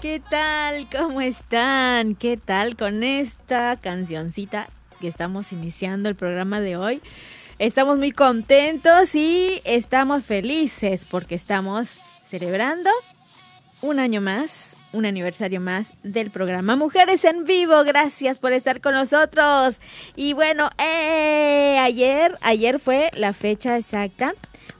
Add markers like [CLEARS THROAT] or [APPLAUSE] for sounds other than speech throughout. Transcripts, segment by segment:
¿qué tal? ¿Cómo están? ¿Qué tal con esta cancioncita que estamos iniciando el programa de hoy? Estamos muy contentos y estamos felices porque estamos celebrando un año más, un aniversario más del programa Mujeres en Vivo. Gracias por estar con nosotros. Y bueno, eh, ayer, ayer fue la fecha exacta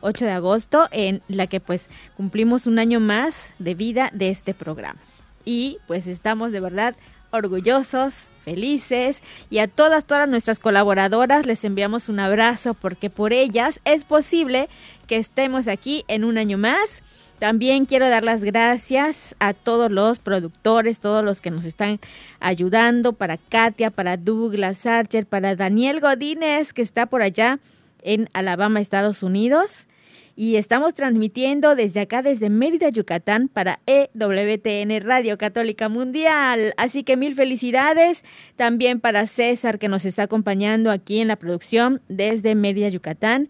8 de agosto, en la que pues cumplimos un año más de vida de este programa. Y pues estamos de verdad orgullosos, felices y a todas, todas nuestras colaboradoras les enviamos un abrazo porque por ellas es posible que estemos aquí en un año más. También quiero dar las gracias a todos los productores, todos los que nos están ayudando, para Katia, para Douglas Archer, para Daniel Godínez, que está por allá en Alabama, Estados Unidos y estamos transmitiendo desde acá, desde Mérida, Yucatán, para EWTN Radio Católica Mundial. Así que mil felicidades también para César que nos está acompañando aquí en la producción desde Mérida, Yucatán.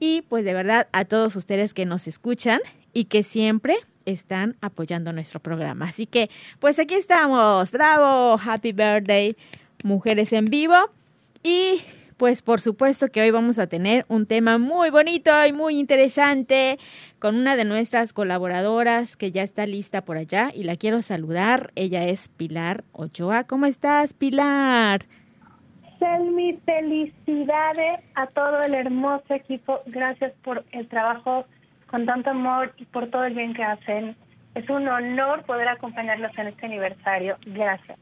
Y pues de verdad a todos ustedes que nos escuchan y que siempre están apoyando nuestro programa. Así que pues aquí estamos. Bravo, happy birthday, mujeres en vivo. Y pues por supuesto que hoy vamos a tener un tema muy bonito y muy interesante con una de nuestras colaboradoras que ya está lista por allá y la quiero saludar. Ella es Pilar Ochoa. ¿Cómo estás, Pilar? Selmi, felicidades a todo el hermoso equipo. Gracias por el trabajo con tanto amor y por todo el bien que hacen. Es un honor poder acompañarlos en este aniversario. Gracias.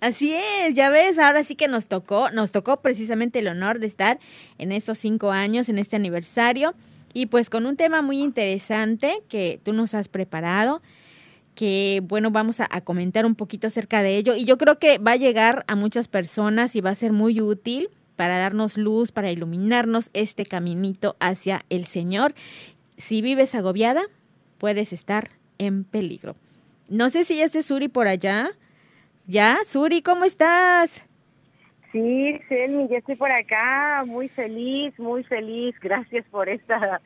Así es, ya ves, ahora sí que nos tocó, nos tocó precisamente el honor de estar en estos cinco años, en este aniversario, y pues con un tema muy interesante que tú nos has preparado, que bueno, vamos a, comentar un poquito acerca de ello, y yo creo que va a llegar a muchas personas y va a ser muy útil para darnos luz, para iluminarnos este caminito hacia el Señor. Si vives agobiada, puedes estar en peligro. No sé si ya Suri por allá. ¿Ya? Suri, ¿cómo estás? Sí, Selmi, ya estoy por acá, muy feliz, muy feliz. Gracias por esta,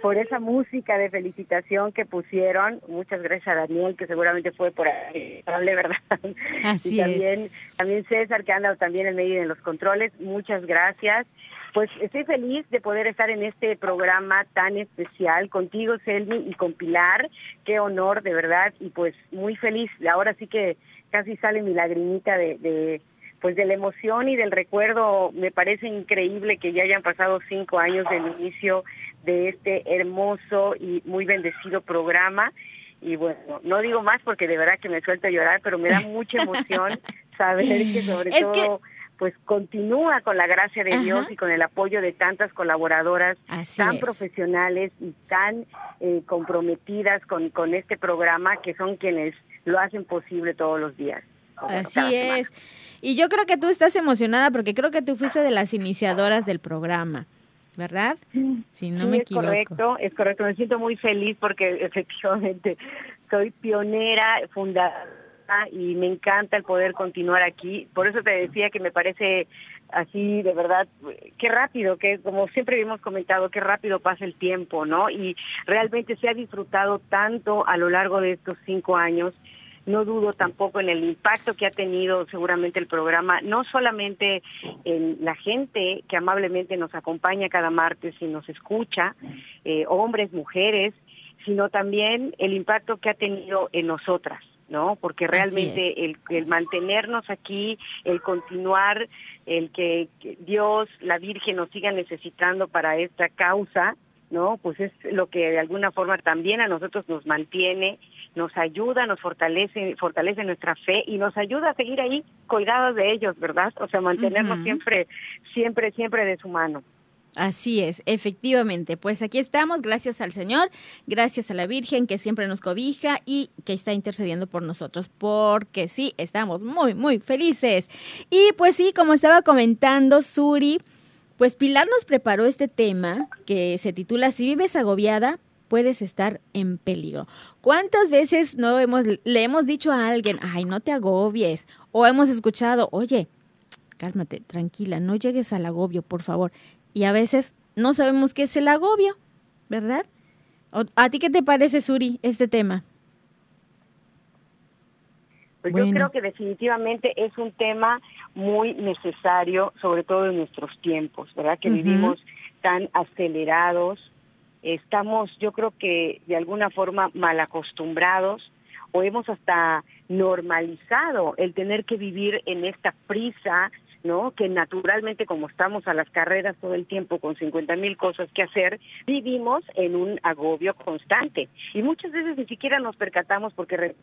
por esa música de felicitación que pusieron. Muchas gracias a Daniel, que seguramente fue por ahí, ¿verdad? [LAUGHS] Así y también, es. también César, que anda también en medio de los controles. Muchas gracias. Pues estoy feliz de poder estar en este programa tan especial contigo, Selmi, y con Pilar. Qué honor, de verdad, y pues muy feliz. Ahora sí que casi sale mi lagrimita de, de pues de la emoción y del recuerdo. Me parece increíble que ya hayan pasado cinco años del inicio de este hermoso y muy bendecido programa. Y bueno, no digo más porque de verdad que me suelto a llorar, pero me da mucha emoción [LAUGHS] saber que sobre Es todo que- pues continúa con la gracia de Ajá. Dios y con el apoyo de tantas colaboradoras Así tan es. profesionales y tan eh, comprometidas con, con este programa que son quienes lo hacen posible todos los días. Así semana. es. Y yo creo que tú estás emocionada porque creo que tú fuiste de las iniciadoras del programa, ¿verdad? Si no sí, me es equivoco. correcto, es correcto. Me siento muy feliz porque [LAUGHS] efectivamente soy pionera, fundadora y me encanta el poder continuar aquí. Por eso te decía que me parece así de verdad, qué rápido, que como siempre hemos comentado, qué rápido pasa el tiempo, ¿no? Y realmente se ha disfrutado tanto a lo largo de estos cinco años. No dudo tampoco en el impacto que ha tenido seguramente el programa, no solamente en la gente que amablemente nos acompaña cada martes y nos escucha, eh, hombres, mujeres, sino también el impacto que ha tenido en nosotras, ¿no? Porque realmente el, el, mantenernos aquí, el continuar, el que, Dios, la Virgen nos siga necesitando para esta causa, ¿no? Pues es lo que de alguna forma también a nosotros nos mantiene, nos ayuda, nos fortalece, fortalece nuestra fe y nos ayuda a seguir ahí colgados de ellos, ¿verdad? O sea, mantenernos siempre, siempre, siempre de su mano. Así es, efectivamente. Pues aquí estamos, gracias al Señor, gracias a la Virgen que siempre nos cobija y que está intercediendo por nosotros, porque sí, estamos muy, muy felices. Y pues sí, como estaba comentando Suri, pues Pilar nos preparó este tema que se titula Si vives agobiada, puedes estar en peligro. ¿Cuántas veces no hemos, le hemos dicho a alguien, ay, no te agobies? O hemos escuchado, oye, cálmate, tranquila, no llegues al agobio, por favor y a veces no sabemos qué es el agobio, ¿verdad? ¿A ti qué te parece, Suri, este tema? Pues yo creo que definitivamente es un tema muy necesario, sobre todo en nuestros tiempos, ¿verdad? Que vivimos tan acelerados, estamos, yo creo que de alguna forma mal acostumbrados o hemos hasta normalizado el tener que vivir en esta prisa, ¿no? Que naturalmente, como estamos a las carreras todo el tiempo con 50 mil cosas que hacer, vivimos en un agobio constante. Y muchas veces ni siquiera nos percatamos porque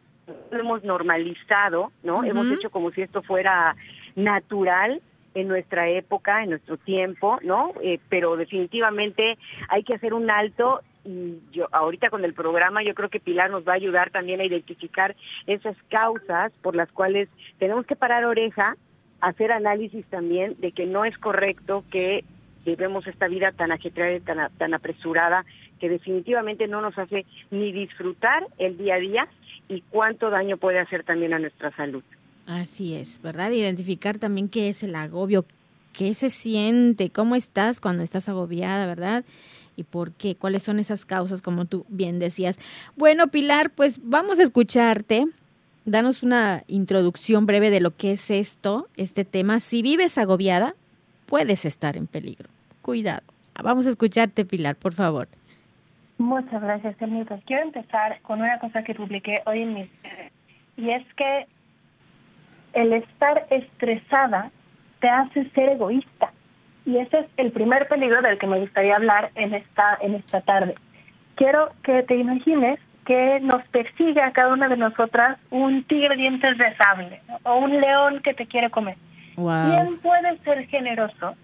lo hemos normalizado, ¿no? Hemos hecho como si esto fuera natural en nuestra época, en nuestro tiempo, ¿no? Eh, pero definitivamente hay que hacer un alto y yo ahorita con el programa yo creo que Pilar nos va a ayudar también a identificar esas causas por las cuales tenemos que parar oreja hacer análisis también de que no es correcto que vivemos esta vida tan ajetreada y tan, tan apresurada que definitivamente no nos hace ni disfrutar el día a día y cuánto daño puede hacer también a nuestra salud. Así es, ¿verdad? Identificar también qué es el agobio, qué se siente, cómo estás cuando estás agobiada, ¿verdad? y por qué, cuáles son esas causas, como tú bien decías. Bueno, Pilar, pues vamos a escucharte danos una introducción breve de lo que es esto, este tema. Si vives agobiada, puedes estar en peligro. Cuidado. Vamos a escucharte, Pilar, por favor. Muchas gracias. Pues quiero empezar con una cosa que publiqué hoy en mis y es que el estar estresada te hace ser egoísta. Y ese es el primer peligro del que me gustaría hablar en esta, en esta tarde. Quiero que te imagines que nos persigue a cada una de nosotras un tigre dientes de sable o un león que te quiere comer. ¿Quién puede ser generoso?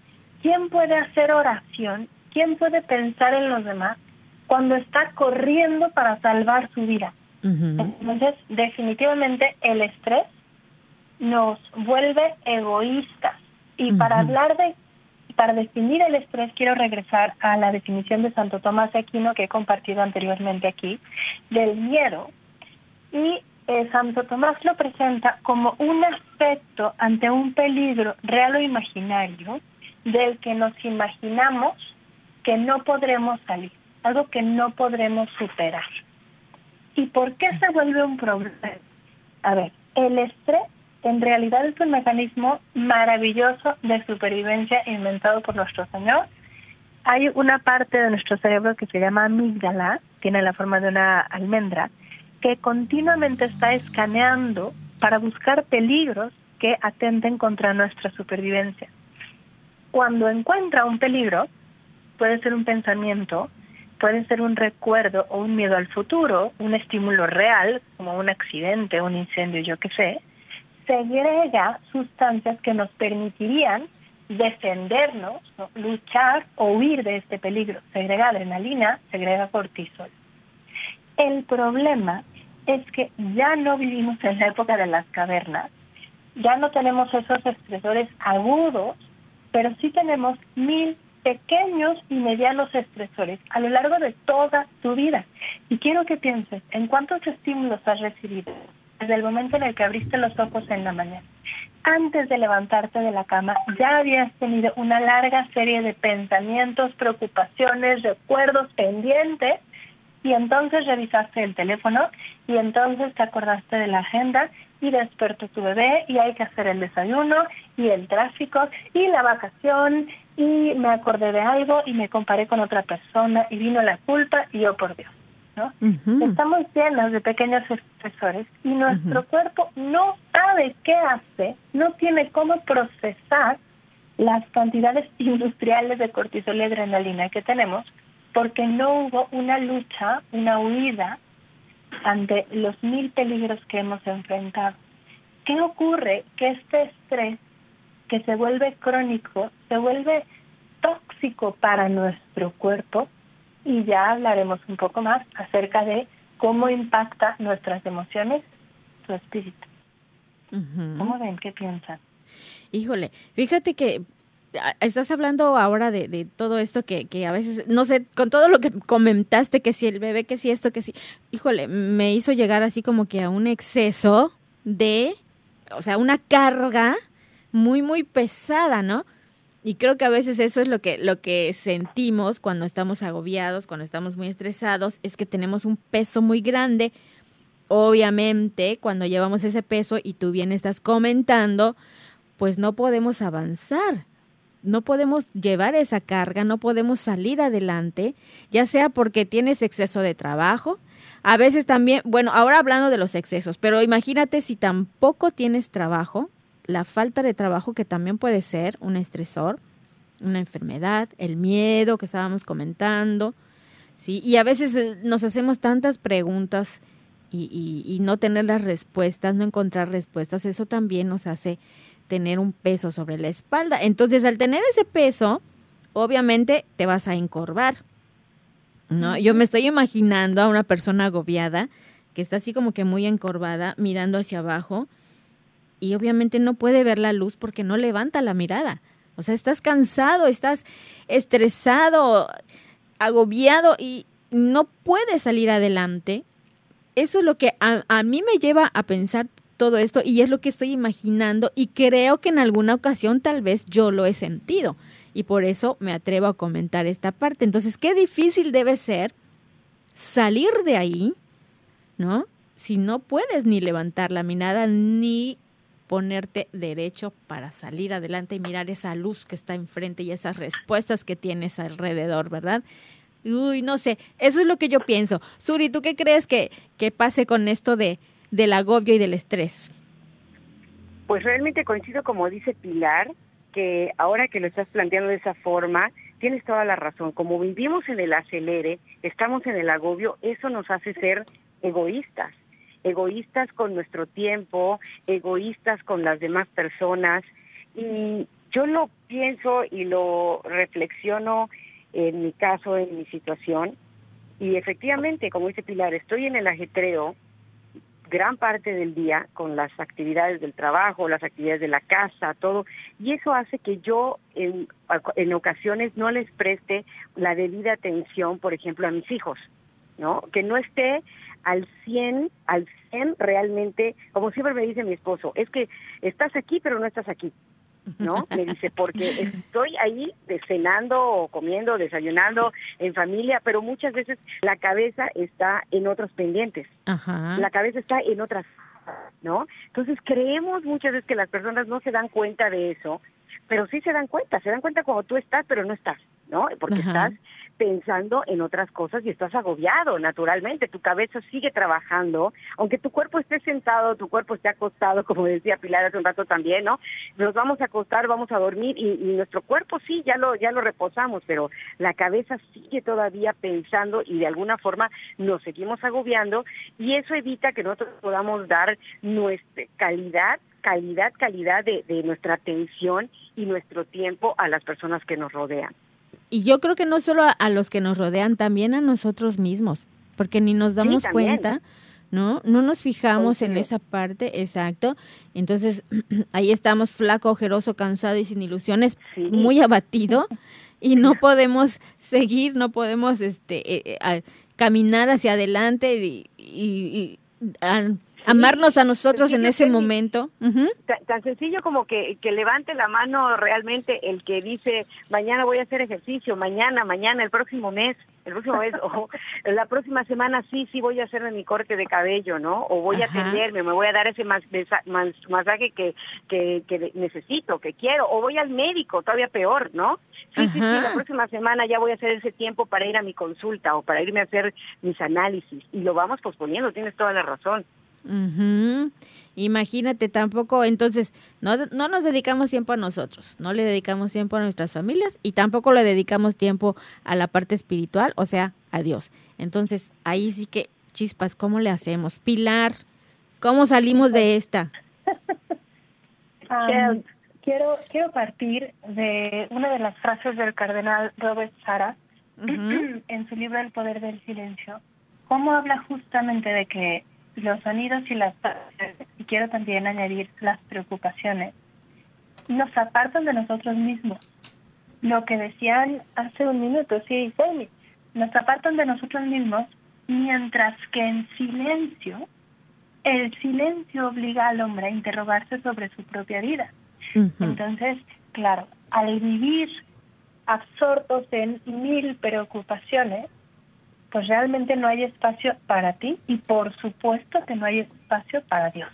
¿Quién puede hacer oración? ¿Quién puede pensar en los demás cuando está corriendo para salvar su vida? Entonces, definitivamente el estrés nos vuelve egoístas. Y para hablar de para definir el estrés quiero regresar a la definición de Santo Tomás de Aquino que he compartido anteriormente aquí, del miedo. Y eh, Santo Tomás lo presenta como un aspecto ante un peligro real o imaginario del que nos imaginamos que no podremos salir, algo que no podremos superar. ¿Y por qué se vuelve un problema? A ver, el estrés en realidad es un mecanismo maravilloso de supervivencia inventado por nuestro Señor. Hay una parte de nuestro cerebro que se llama amígdala, tiene la forma de una almendra, que continuamente está escaneando para buscar peligros que atenten contra nuestra supervivencia. Cuando encuentra un peligro, puede ser un pensamiento, puede ser un recuerdo o un miedo al futuro, un estímulo real, como un accidente, un incendio, yo qué sé, segrega sustancias que nos permitirían defendernos, luchar o huir de este peligro. Segrega adrenalina, segrega cortisol. El problema es que ya no vivimos en la época de las cavernas, ya no tenemos esos estresores agudos, pero sí tenemos mil pequeños y medianos estresores a lo largo de toda tu vida. Y quiero que pienses en cuántos estímulos has recibido desde el momento en el que abriste los ojos en la mañana. antes de levantarte de la cama ya habías tenido una larga serie de pensamientos, preocupaciones, recuerdos pendientes y entonces revisaste el teléfono y entonces te acordaste de la agenda y despertó tu bebé y hay que hacer el desayuno y el tráfico y la vacación y me acordé de algo y me comparé con otra persona y vino la culpa y yo por Dios. ¿No? Estamos llenos de pequeños estresores y nuestro cuerpo no sabe qué hace, no tiene cómo procesar las cantidades [LAUGHS] industriales de cortisol y adrenalina que tenemos porque no hubo una lucha, una huida ante los mil peligros que hemos enfrentado. ¿Qué ocurre? Que este estrés que se vuelve crónico, se vuelve tóxico para nuestro cuerpo y ya hablaremos un poco más acerca de cómo impacta nuestras emociones, su espíritu. ¿Cómo ven? ¿Qué piensan? Híjole, fíjate que estás hablando ahora de, todo esto que, que, a veces, no sé, con todo lo que comentaste, que si el bebé, que si esto, que si, híjole, me hizo llegar así como que a un exceso de, o sea, una carga muy, muy pesada, ¿no? Y creo que a veces eso es lo que, lo que sentimos cuando estamos agobiados, cuando estamos muy estresados, es que tenemos un peso muy grande. Obviamente, cuando llevamos ese peso y tú bien estás comentando, pues no podemos avanzar no podemos llevar esa carga, no podemos salir adelante, ya sea porque tienes exceso de trabajo, a veces también, bueno, ahora hablando de los excesos, pero imagínate si tampoco tienes trabajo, la falta de trabajo que también puede ser un estresor, una enfermedad, el miedo que estábamos comentando, ¿sí? Y a veces eh, nos hacemos tantas preguntas y, y no tener las respuestas, no encontrar respuestas, eso también nos hace tener un peso sobre la espalda. Entonces, al tener ese peso, obviamente te vas a encorvar. ¿no? Yo me estoy imaginando a una persona agobiada que está así como que muy encorvada, mirando hacia abajo, y obviamente no puede ver la luz porque no levanta la mirada. O sea, estás cansado, estás estresado, agobiado y no puedes salir adelante. Eso es lo que a, a mí me lleva a pensar todo esto y es lo que estoy imaginando y creo que en alguna ocasión tal vez yo lo he sentido y por eso me atrevo a comentar esta parte. Entonces, qué difícil debe ser salir de ahí, ¿no? Si no puedes ni levantar la mirada ni ponerte derecho para salir adelante y mirar esa luz que está enfrente y esas respuestas que tienes alrededor, ¿verdad? Uy, no sé, eso es lo que yo pienso. Suri, ¿tú qué crees que, que pase con esto de, del agobio y del estrés? Pues realmente coincido como dice Pilar, que ahora que lo estás planteando de esa forma, tienes toda la razón. Como vivimos en el acelere, estamos en el agobio, eso nos hace ser egoístas. Egoístas con nuestro tiempo, egoístas con las demás personas. Y yo lo pienso y lo reflexiono en mi caso, en mi situación. Y efectivamente, como dice Pilar, estoy en el ajetreo, gran parte del día con las actividades del trabajo, las actividades de la casa, todo, y eso hace que yo en, en ocasiones no les preste la debida atención, por ejemplo, a mis hijos, ¿no? Que no esté al 100, al 100 realmente, como siempre me dice mi esposo, es que estás aquí pero no estás aquí. ¿no? [LAUGHS] Me dice, porque estoy ahí cenando o comiendo, desayunando en familia, pero muchas veces la cabeza está en otros pendientes. La cabeza está en otras, ¿no? Entonces creemos muchas veces que las personas no se dan cuenta de eso, pero sí se dan cuenta, se dan cuenta cuando tú estás, pero no estás, ¿no? Porque estás pensando en otras cosas y estás agobiado, naturalmente. Tu cabeza sigue trabajando, aunque tu cuerpo esté sentado, tu cuerpo esté acostado, [LAUGHS] como decía Pilar hace un rato también, ¿no? Nos vamos a acostar, vamos a dormir y, nuestro cuerpo sí, ya lo, ya lo reposamos, pero la cabeza sigue todavía pensando y de alguna forma nos seguimos agobiando y eso evita que nosotros podamos dar nuestra calidad calidad, calidad de, de nuestra atención y nuestro tiempo a las personas que nos rodean. Y yo creo que no solo a, los que nos rodean, también a nosotros mismos, porque ni nos damos cuenta, ¿no? No nos fijamos en esa parte, exacto. Entonces, [CLEARS THROAT] ahí estamos flaco, ojeroso, cansado y sin ilusiones, muy abatido [LAUGHS] y no podemos seguir, no podemos este eh, eh, caminar hacia adelante y, Amarnos a nosotros en ese momento. tan, sencillo como que, que levante la mano realmente el que dice, mañana voy a hacer ejercicio, mañana, mañana, el próximo mes, el próximo mes, [LAUGHS] o la próxima semana sí, sí voy a hacer mi corte de cabello, ¿no? O voy a atenderme, me voy a dar ese masaje que, que, que necesito, que quiero, o voy al médico, todavía peor, ¿no? Sí, sí, sí, la próxima semana ya voy a hacer ese tiempo para ir a mi consulta o para irme a hacer mis análisis. Y lo vamos posponiendo, tienes toda la razón. Imagínate, tampoco, entonces, no, no nos dedicamos tiempo a nosotros, no le dedicamos tiempo a nuestras familias y tampoco le dedicamos tiempo a la parte espiritual, o sea, a Dios. Entonces, ahí sí que, chispas, ¿cómo le hacemos? Pilar, ¿cómo salimos de esta? quiero, quiero partir de una de las frases del cardenal Robert Sara [CLEARS THROAT] en su libro El poder del silencio. ¿Cómo habla justamente de que los sonidos y las y quiero también añadir las preocupaciones, nos apartan de nosotros mismos. Lo que decían hace un minuto, sí, sí, nos apartan de nosotros mismos, mientras que en silencio, el silencio obliga al hombre a interrogarse sobre su propia vida. Entonces, claro, al vivir absortos en mil preocupaciones, pues realmente no hay espacio para ti y por supuesto que no hay espacio para Dios.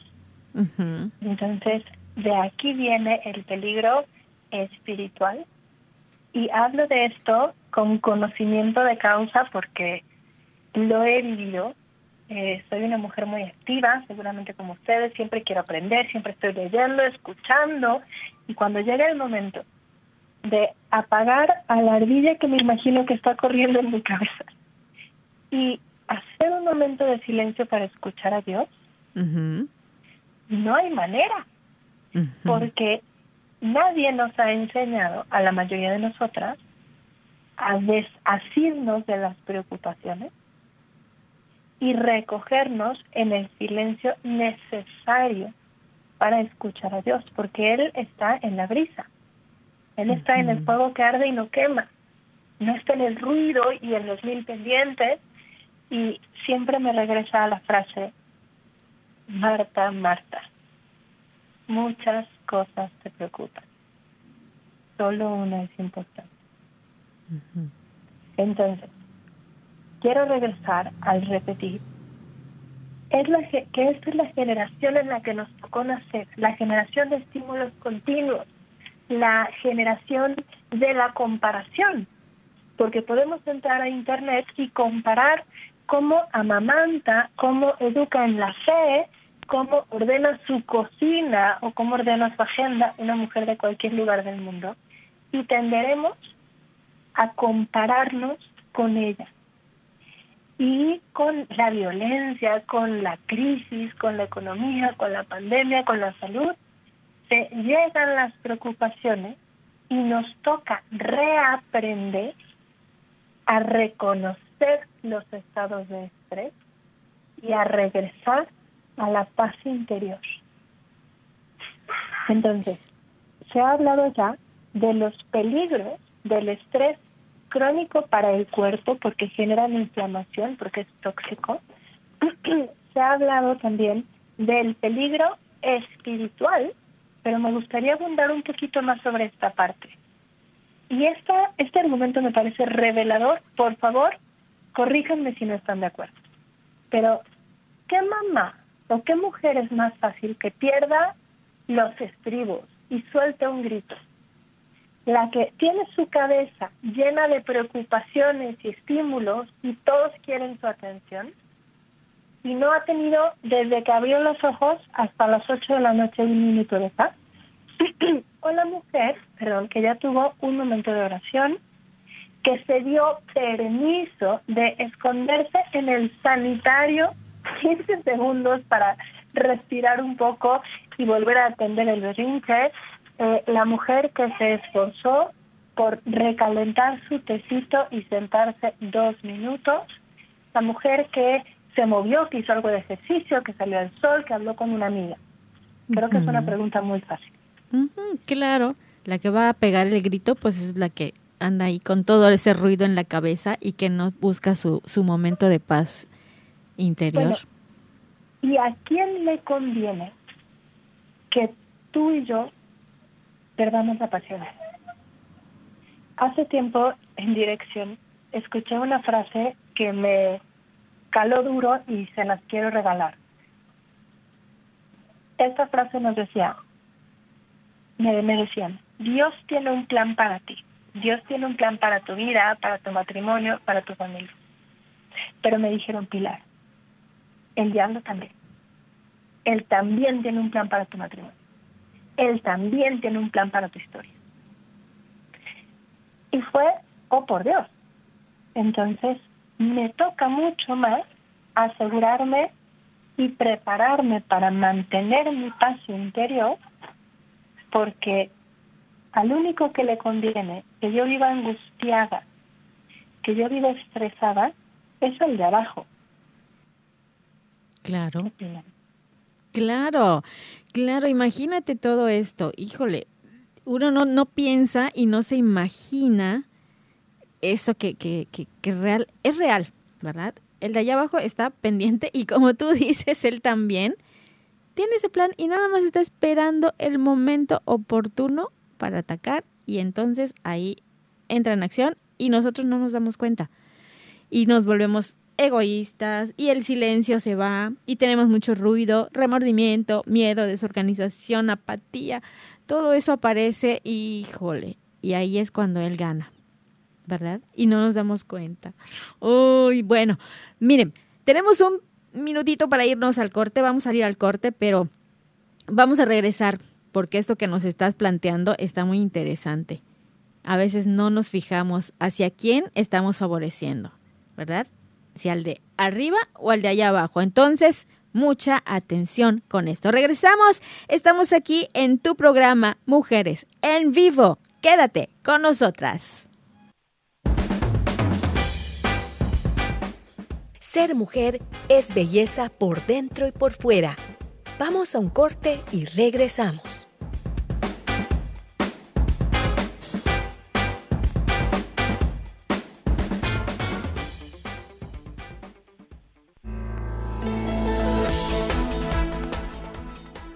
Entonces, de aquí viene el peligro espiritual y hablo de esto con conocimiento de causa porque lo he vivido. Eh, soy una mujer muy activa, seguramente como ustedes, siempre quiero aprender, siempre estoy leyendo, escuchando y cuando llega el momento de apagar a la ardilla que me imagino que está corriendo en mi cabeza y hacer un momento de silencio para escuchar a Dios, no hay manera, porque nadie nos ha enseñado a la mayoría de nosotras a desasirnos de las preocupaciones y recogernos en el silencio necesario para escuchar a Dios, porque Él está en la brisa, Él está en el fuego que arde y no quema, no está en el ruido y en los mil pendientes, y siempre me regresa a la frase, Marta, Marta, muchas cosas te preocupan, solo una es importante. Entonces, quiero regresar al repetir, es la, que esta es la generación en la que nos tocó nacer, la generación de estímulos continuos, la generación de la comparación, porque podemos entrar a Internet y comparar cómo amamanta, cómo educa en la fe, cómo ordena su cocina o cómo ordena su agenda una mujer de cualquier lugar del mundo. Y tenderemos a compararnos con ella. Y con la violencia, con la crisis, con la economía, con la pandemia, con la salud, se llegan las preocupaciones y nos toca reaprender a reconocer los estados de estrés y a regresar a la paz interior. Entonces, se ha hablado ya de los peligros del estrés crónico para el cuerpo porque genera inflamación, porque es tóxico. [CLEARS THROAT] se ha hablado también del peligro espiritual, pero me gustaría abundar un poquito más sobre esta parte. Y esta, este argumento me parece revelador. Por favor, corríjanme si no están de acuerdo. Pero, ¿qué mamá o qué mujer es más fácil que pierda los estribos y suelte un grito? La que tiene su cabeza llena de preocupaciones y estímulos y todos quieren su atención y no ha tenido desde que abrió los ojos hasta las 8 de la noche un minuto de paz. [CLEARS THROAT] o la mujer, perdón, que ya tuvo un momento de oración, que se dio permiso de esconderse en el sanitario [LAUGHS] 15 segundos para respirar un poco y volver a atender el berrinche. Eh, la mujer que se esforzó por recalentar su tecito y sentarse dos minutos. La mujer que se movió, que hizo algo de ejercicio, que salió al sol, que habló con una amiga. Creo que es una pregunta muy fácil. claro, la que va a pegar el grito, pues es la que anda ahí con todo ese ruido en la cabeza y que no busca su, su momento de paz interior. ¿Y a quién le conviene que tú y yo perdamos la pasión? Hace tiempo en dirección escuché una frase que me caló duro y se las quiero regalar. Esta frase nos decía, me, me decían, Dios tiene un plan para ti, Dios tiene un plan para tu vida, para tu matrimonio, para tu familia. Pero me dijeron, Pilar, el diablo también. Él también tiene un plan para tu matrimonio. Él también tiene un plan para tu historia. Y fue, oh por Dios. Entonces, me toca mucho más asegurarme y prepararme para mantener mi paz interior, porque al único que le conviene que yo viva angustiada, que yo viva estresada, es el de abajo. Claro. Claro, claro, imagínate todo esto. Híjole, uno no, no piensa y no se imagina eso que, que, que, que real, es real, ¿verdad? El de allá abajo está pendiente y como tú [LAUGHS] dices, él también tiene ese plan y nada más está esperando el momento oportuno para atacar y entonces ahí entra en acción y nosotros no nos damos cuenta y nos volvemos egoístas y el silencio se va y tenemos mucho ruido, remordimiento, miedo, desorganización, apatía, todo eso aparece y híjole, y ahí es cuando él gana, ¿verdad? Y no nos damos cuenta. Uy, bueno, miren, tenemos un minutito para irnos al corte, vamos a ir al corte, pero vamos a regresar porque esto que nos estás planteando está muy interesante. A veces no nos fijamos hacia quién estamos favoreciendo, ¿verdad? Si al de arriba o al de allá abajo. Entonces, mucha atención con esto. Regresamos, estamos aquí en tu programa Mujeres en Vivo. Quédate con nosotras. Ser mujer es belleza por dentro y por fuera. Vamos a un corte y regresamos.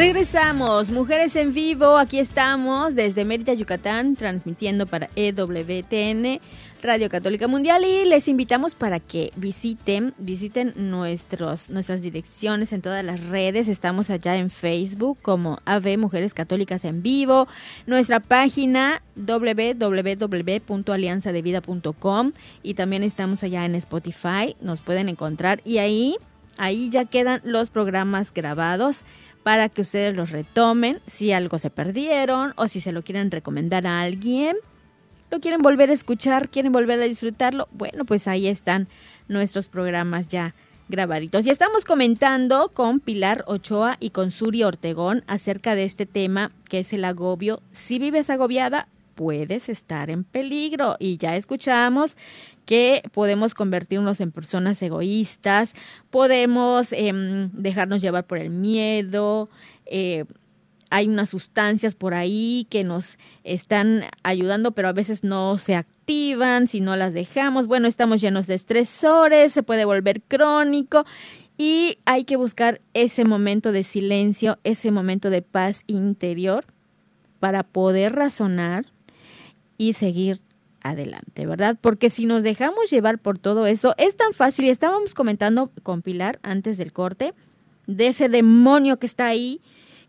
Regresamos, Mujeres en Vivo, aquí estamos desde Mérida, Yucatán, transmitiendo para EWTN, Radio Católica Mundial y les invitamos para que visiten, visiten nuestros, nuestras direcciones en todas las redes, estamos allá en Facebook como AV Mujeres Católicas en Vivo, nuestra página www.alianzadevida.com y también estamos allá en Spotify, nos pueden encontrar y ahí, ahí ya quedan los programas grabados para que ustedes los retomen si algo se perdieron o si se lo quieren recomendar a alguien, lo quieren volver a escuchar, quieren volver a disfrutarlo, bueno, pues ahí están nuestros programas ya grabaditos. Y estamos comentando con Pilar Ochoa y con Suri Ortegón acerca de este tema que es el agobio. Si vives agobiada, puedes estar en peligro. Y ya escuchamos que podemos convertirnos en personas egoístas, podemos em, dejarnos llevar por el miedo, eh, hay unas sustancias por ahí que nos están ayudando, pero a veces no se activan si no las dejamos. Bueno, estamos llenos de estresores, se puede volver crónico y hay que buscar ese momento de silencio, ese momento de paz interior para poder razonar y seguir adelante, ¿verdad? Porque si nos dejamos llevar por todo esto, es tan fácil, y estábamos comentando con Pilar antes del corte, de ese demonio que está ahí,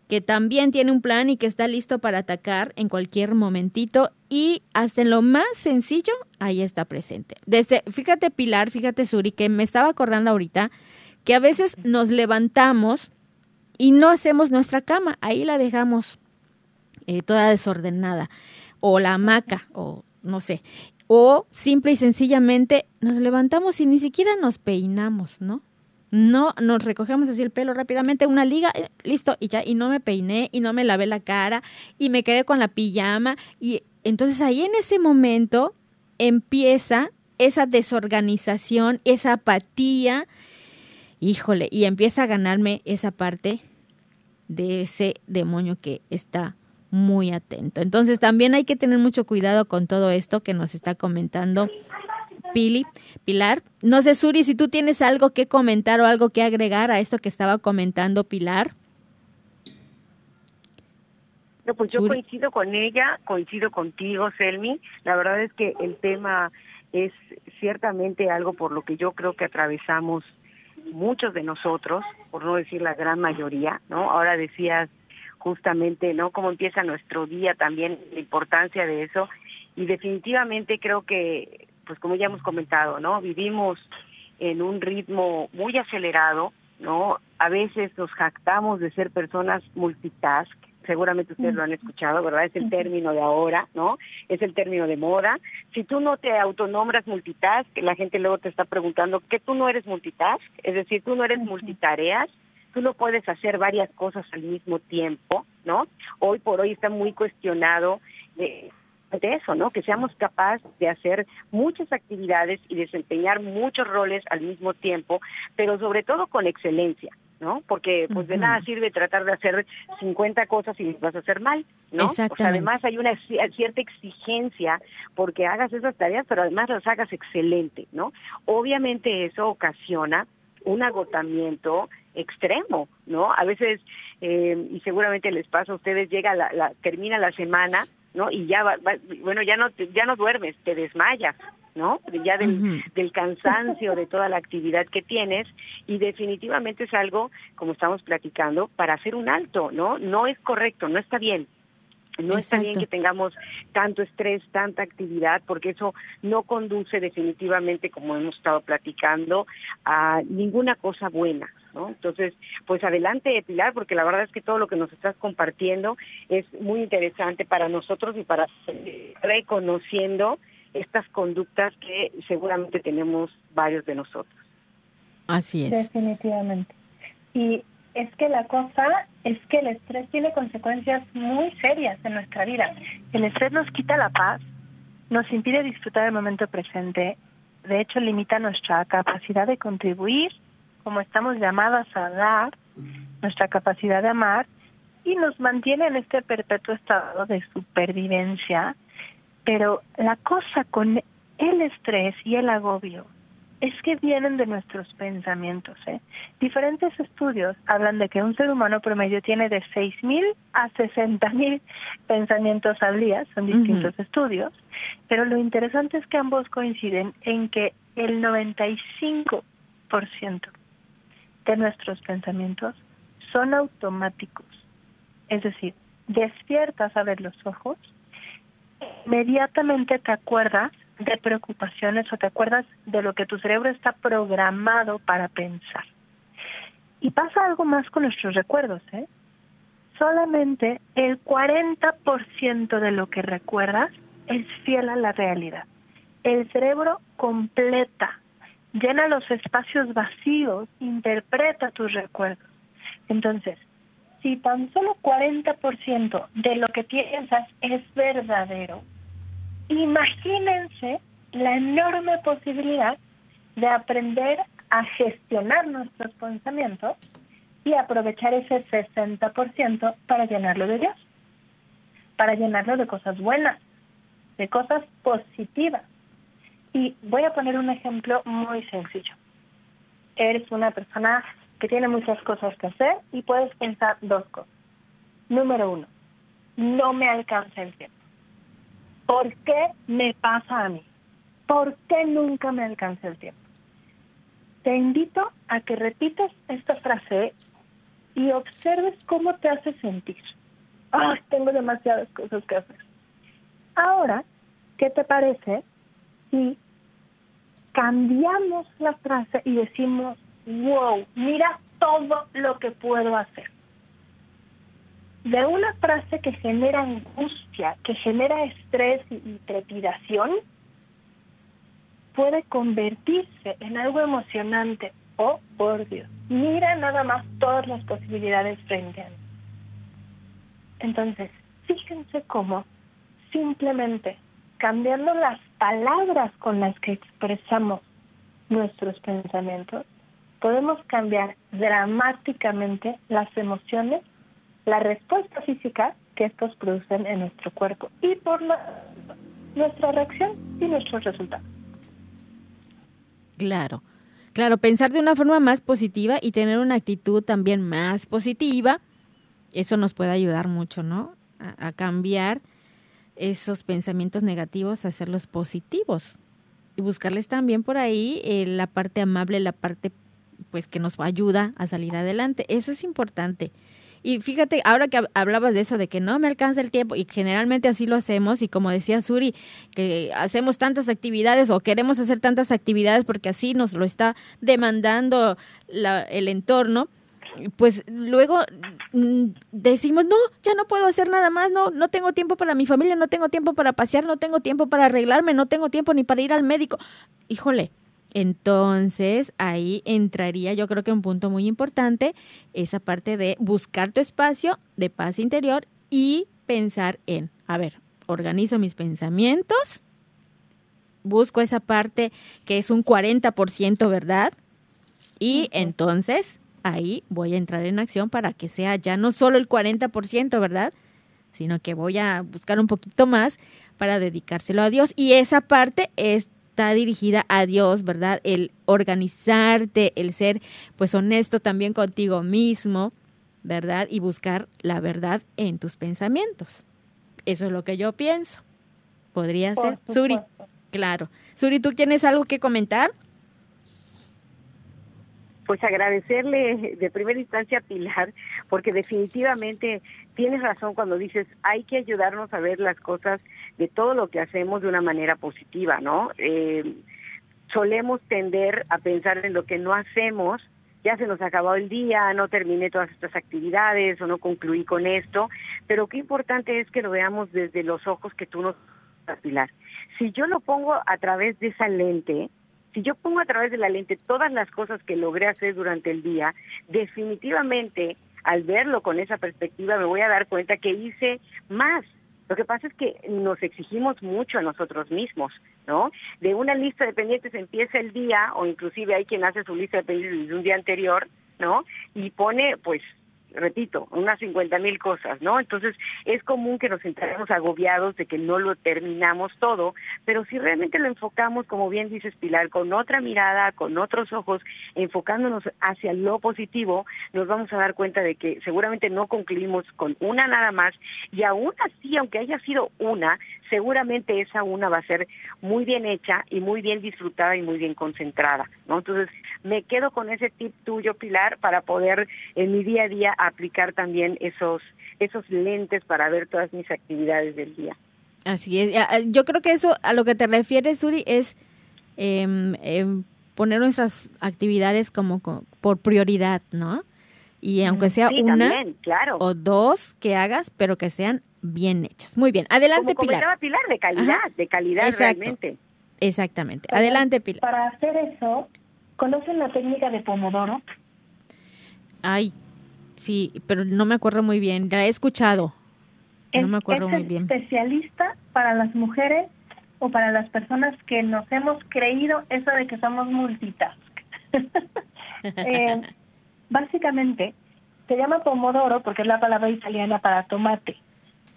que también tiene un plan y que está listo para atacar en cualquier momentito y hasta en lo más sencillo, ahí está presente. Desde, fíjate Pilar, fíjate Suri, que me estaba acordando ahorita que a veces nos levantamos y no hacemos nuestra cama, ahí la dejamos eh, toda desordenada, o la hamaca, o no sé, o simple y sencillamente nos levantamos y ni siquiera nos peinamos, ¿no? No, nos recogemos así el pelo rápidamente, una liga, eh, listo, y ya, y no me peiné, y no me lavé la cara, y me quedé con la pijama, y entonces ahí en ese momento empieza esa desorganización, esa apatía, híjole, y empieza a ganarme esa parte de ese demonio que está muy atento. Entonces también hay que tener mucho cuidado con todo esto que nos está comentando Pili, Pilar. No sé, Suri, si tú tienes algo que comentar o algo que agregar a esto que estaba comentando Pilar. No, pues yo coincido con ella, coincido contigo, Selmi. La verdad es que el tema es ciertamente algo por lo que yo creo que atravesamos muchos de nosotros, por no decir la gran mayoría, ¿no? Ahora decías justamente, ¿no? Cómo empieza nuestro día también, la importancia de eso. Y definitivamente creo que pues como ya hemos comentado, ¿no? Vivimos en un ritmo muy acelerado, ¿no? A veces nos jactamos de ser personas multitask, seguramente ustedes lo han escuchado, ¿verdad? Es el término de ahora, ¿no? Es el término de moda. Si tú no te autonombras multitask, la gente luego te está preguntando que tú no eres multitask, es decir, tú no eres multitareas, tú no puedes hacer varias cosas al mismo tiempo, ¿no? Hoy por hoy está muy cuestionado de de eso, ¿no? Que seamos capaces de hacer muchas actividades y desempeñar muchos roles al mismo tiempo, pero sobre todo con excelencia, ¿no? Porque pues de nada sirve tratar de hacer 50 cosas y vas a hacer mal, ¿no? O sea, además hay una cierta exigencia porque hagas esas tareas, pero además las hagas excelente, ¿no? Obviamente eso ocasiona un agotamiento extremo, ¿no? A veces, eh, y seguramente les pasa a ustedes, llega la, la termina la semana ¿no? Y ya, va, bueno, ya no, ya no duermes, te desmayas, ¿no? Ya del, del cansancio de toda la actividad que tienes y definitivamente es algo, como estamos platicando, para hacer un alto, ¿no? No es correcto, no está bien. No está bien que tengamos tanto estrés, tanta actividad, porque eso no conduce definitivamente, como hemos estado platicando, a ninguna cosa buena, ¿no? Entonces, pues adelante, Pilar, porque la verdad es que todo lo que nos estás compartiendo es muy interesante para nosotros y para reconociendo estas conductas que seguramente tenemos varios de nosotros. Así es. Definitivamente. Y es que la cosa es que el estrés tiene consecuencias muy serias en nuestra vida. El estrés nos quita la paz, nos impide disfrutar del momento presente, de hecho limita nuestra capacidad de contribuir como estamos llamadas a dar, nuestra capacidad de amar, y nos mantiene en este perpetuo estado de supervivencia. Pero la cosa con el estrés y el agobio es que vienen de nuestros pensamientos. ¿eh? Diferentes estudios hablan de que un ser humano promedio tiene de 6.000 a 60.000 pensamientos al día, son distintos estudios, pero lo interesante es que ambos coinciden en que el 95% de nuestros pensamientos son automáticos. Es decir, despiertas a ver los ojos, inmediatamente te acuerdas de preocupaciones o te acuerdas de lo que tu cerebro está programado para pensar. Y pasa algo más con nuestros recuerdos, ¿eh? Solamente el 40% de lo que recuerdas es fiel a la realidad. El cerebro completa llena los espacios vacíos, interpreta tus recuerdos. Entonces, si tan solo 40% de lo que piensas es verdadero, imagínense la enorme posibilidad de aprender a gestionar nuestros pensamientos y aprovechar ese 60% para llenarlo de Dios, para llenarlo de cosas buenas, de cosas positivas. Y voy a poner un ejemplo muy sencillo. Eres una persona que tiene muchas cosas que hacer y puedes pensar dos cosas. Número uno, no me alcanza el tiempo? ¿Por qué me pasa a mí? ¿Por qué nunca me alcanza el tiempo? Te invito a que repitas esta frase y observes cómo te hace sentir. ¡Ah, tengo demasiadas cosas que hacer! Ahora, ¿qué te parece si cambiamos la frase y decimos, wow, mira todo lo que puedo hacer? De una frase que genera angustia, que genera estrés y trepidación, puede convertirse en algo emocionante. Oh, por Dios, mira nada más todas las posibilidades frente a mí. Entonces, fíjense cómo simplemente cambiando las palabras con las que expresamos nuestros pensamientos, podemos cambiar dramáticamente las emociones, la respuesta física que estos producen en nuestro cuerpo y por la, nuestra reacción y nuestros resultados. Claro, claro, pensar de una forma más positiva y tener una actitud también más positiva, eso nos puede ayudar mucho, ¿no? A, cambiar esos pensamientos negativos, hacerlos positivos y buscarles también por ahí eh, la parte amable, la parte pues que nos ayuda a salir adelante. Eso es importante. Y fíjate, ahora que hablabas de eso, de que no me alcanza el tiempo, y generalmente así lo hacemos, y como decía Suri, que hacemos tantas actividades o queremos hacer tantas actividades porque así nos lo está demandando el entorno, pues luego mm, decimos, no, ya no puedo hacer nada más, no, no tengo tiempo para mi familia, no tengo tiempo para pasear, no tengo tiempo para arreglarme, no tengo tiempo ni para ir al médico. Híjole, entonces ahí entraría yo creo que un punto muy importante, esa parte de buscar tu espacio de paz interior y pensar en, a ver, organizo mis pensamientos, busco esa parte que es un 40%, ¿verdad? Y entonces ahí voy a entrar en acción para que sea ya no solo el 40%, ¿verdad? Sino que voy a buscar un poquito más para dedicárselo a Dios. Y esa parte es está dirigida a Dios, ¿verdad? El organizarte, el ser pues honesto también contigo mismo, ¿verdad? Y buscar la verdad en tus pensamientos. Eso es lo que yo pienso. Podría ser. Suri, claro. Suri, ¿tú tienes algo que comentar? Pues agradecerle de primera instancia a Pilar, porque definitivamente tienes razón cuando dices hay que ayudarnos a ver las cosas de todo lo que hacemos de una manera positiva, ¿no? Eh, solemos tender a pensar en lo que no hacemos, ya se nos acabado el día, no terminé todas estas actividades o no concluí con esto, pero qué importante es que lo veamos desde los ojos que tú nos Pilar. Si yo lo pongo a través de esa lente, si yo pongo a través de la lente todas las cosas que logré hacer durante el día, definitivamente al verlo con esa perspectiva me voy a dar cuenta que hice más lo que pasa es que nos exigimos mucho a nosotros mismos, ¿no? De una lista de pendientes empieza el día, o inclusive hay quien hace su lista de pendientes de un día anterior, ¿no? Y pone, pues, repito, unas 50 mil cosas, ¿no? Entonces es común que nos entremos agobiados de que no lo terminamos todo, pero si realmente lo enfocamos, como bien dices Pilar, con otra mirada, con otros ojos, enfocándonos hacia lo positivo, nos vamos a dar cuenta de que seguramente no concluimos con una nada más y aún así, aunque haya sido una, seguramente esa una va a ser muy bien hecha y muy bien disfrutada y muy bien concentrada, ¿no? Entonces me quedo con ese tip tuyo, Pilar, para poder en mi día a día aplicar también esos, esos lentes para ver todas mis actividades del día. Así es. Yo creo que eso a lo que te refieres, Suri, es em, poner nuestras actividades como por prioridad, ¿no? Y aunque sea una o dos que hagas, pero que sean bien hechas. Muy bien. Adelante, como Pilar. Pilar, de calidad, de calidad realmente. Exactamente. Adelante, Pilar. Para hacer eso, ¿conocen la técnica de Pomodoro? Ay, Sí, pero no me acuerdo muy bien. La he escuchado. No me acuerdo muy bien. especialista para las mujeres o para las personas que nos hemos creído eso de que somos multitask. [LAUGHS] eh, básicamente, se llama pomodoro porque es la palabra italiana para tomate.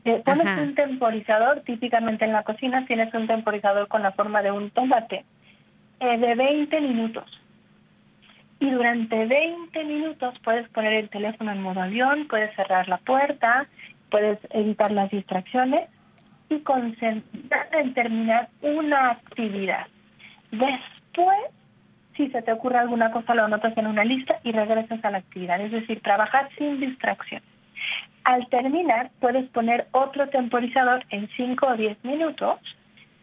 Eh, pones un temporizador, típicamente en la cocina tienes un temporizador con la forma de un tomate, eh, de 20 minutos y durante 20 minutos puedes poner el teléfono en modo avión, puedes cerrar la puerta puedes evitar las distracciones y concentrarte en terminar una actividad. Después, si se te ocurre alguna cosa, lo anotas en una lista y regresas a la actividad. Es decir, trabajar sin distracción. Al terminar, puedes poner otro temporizador en 5 o 10 minutos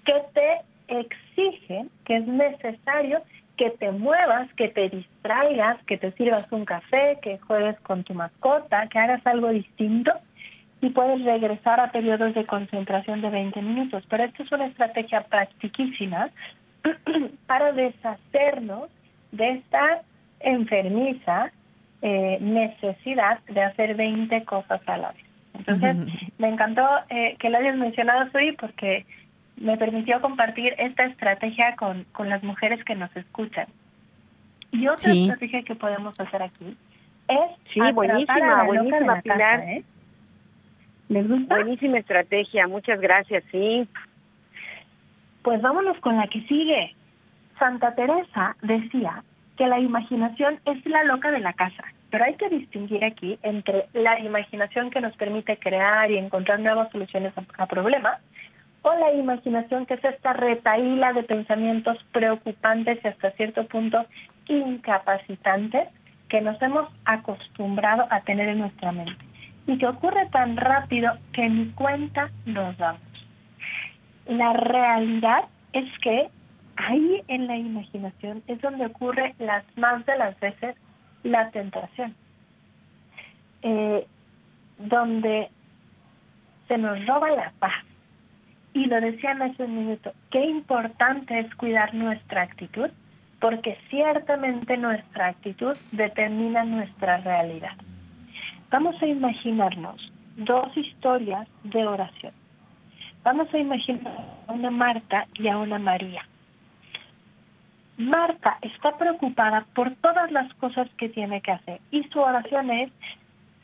que te exige que es necesario que te muevas, que te distraigas, que te sirvas un café, que juegues con tu mascota, que hagas algo distinto y puedes regresar a periodos de concentración de 20 minutos. Pero esta es una estrategia practiquísima [CLEARS THROAT] para deshacernos de esta enfermiza eh, necesidad de hacer 20 cosas a la vez. Entonces, me encantó eh, que lo hayas mencionado, hoy porque me permitió compartir esta estrategia con, con las mujeres que nos escuchan. Y otra estrategia que podemos hacer aquí es sí, buenísima, buenísima, Pilar. ¿eh? ¿Les gusta? Buenísima estrategia, muchas gracias, sí. Pues vámonos con la que sigue. Santa Teresa decía que la imaginación es la loca de la casa, pero hay que distinguir aquí entre la imaginación que nos permite crear y encontrar nuevas soluciones a, a problemas o la imaginación que es esta retaíla de pensamientos preocupantes y hasta cierto punto incapacitantes que nos hemos acostumbrado a tener en nuestra mente y que ocurre tan rápido que ni cuenta nos damos. La realidad es que ahí en la imaginación es donde ocurre las más de las veces la tentación, eh, donde se nos roba la paz, y lo decían hace un minuto, qué importante es cuidar nuestra actitud, porque ciertamente nuestra actitud determina nuestra realidad. Vamos a imaginarnos dos historias de oración. Vamos a imaginar a una Marta y a una María. Marta está preocupada por todas las cosas que tiene que hacer y su oración es,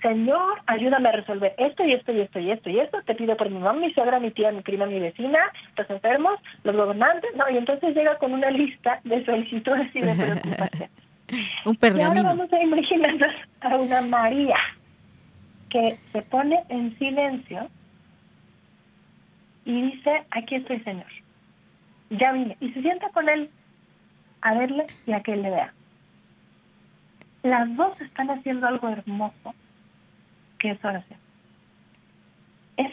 Señor, ayúdame a resolver esto y esto y esto y esto y esto. Te pido por mi mamá, mi suegra, mi tía, mi prima, mi vecina, los enfermos, los gobernantes. No, y entonces llega con una lista de solicitudes y de preocupaciones. [LAUGHS] Un pergamino. Y ahora vamos a imaginarnos a una María que se pone en silencio y dice, aquí estoy, Señor. Ya vine. Y se sienta con él a verle y a que él le vea. Las dos están haciendo algo hermoso que es oración. Es,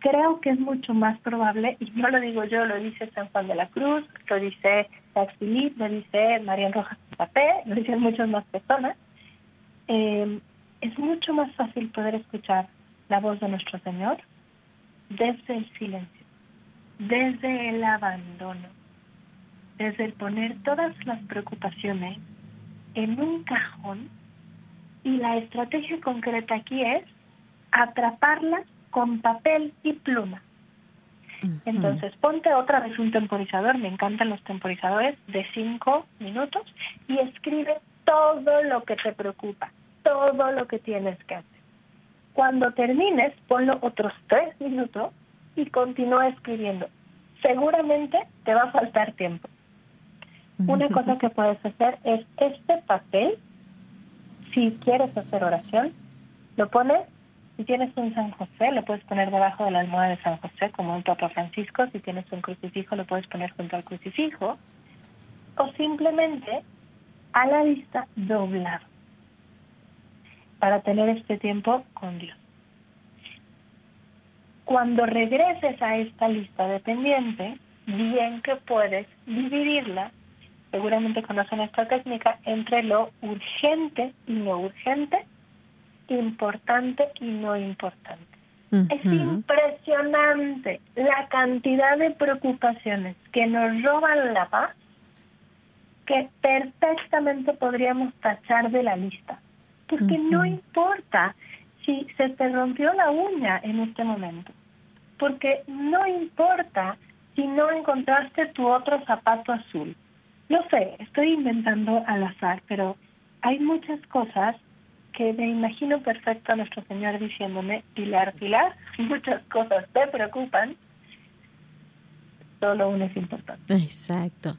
creo que es mucho más probable, y no lo digo yo, lo dice San Juan de la Cruz, lo dice Philippe, lo dice María Rojas Papé, lo dicen muchas más personas, eh, es mucho más fácil poder escuchar la voz de nuestro Señor desde el silencio, desde el abandono, desde el poner todas las preocupaciones en un cajón y la estrategia concreta aquí es atraparla con papel y pluma. Entonces, ponte otra vez un temporizador, me encantan los temporizadores, de cinco minutos y escribe todo lo que te preocupa, todo lo que tienes que hacer. Cuando termines, ponlo otros tres minutos y continúa escribiendo. Seguramente te va a faltar tiempo. Una cosa que puedes hacer es este papel si quieres hacer oración, lo pones, si tienes un San José, lo puedes poner debajo de la almohada de San José, como un Papa Francisco, si tienes un crucifijo, lo puedes poner junto al crucifijo, o simplemente a la vista doblado, para tener este tiempo con Dios. Cuando regreses a esta lista de pendientes, bien que puedes dividirla seguramente conocen esta técnica, entre lo urgente y no urgente, importante y no importante. Es impresionante la cantidad de preocupaciones que nos roban la paz que perfectamente podríamos tachar de la lista. Porque no importa si se te rompió la uña en este momento. Porque no importa si no encontraste tu otro zapato azul no sé, estoy inventando al azar, pero hay muchas cosas que me imagino perfecto a nuestro Señor diciéndome, Pilar, Pilar, [LAUGHS] muchas cosas te preocupan, solo una es importante. Exacto.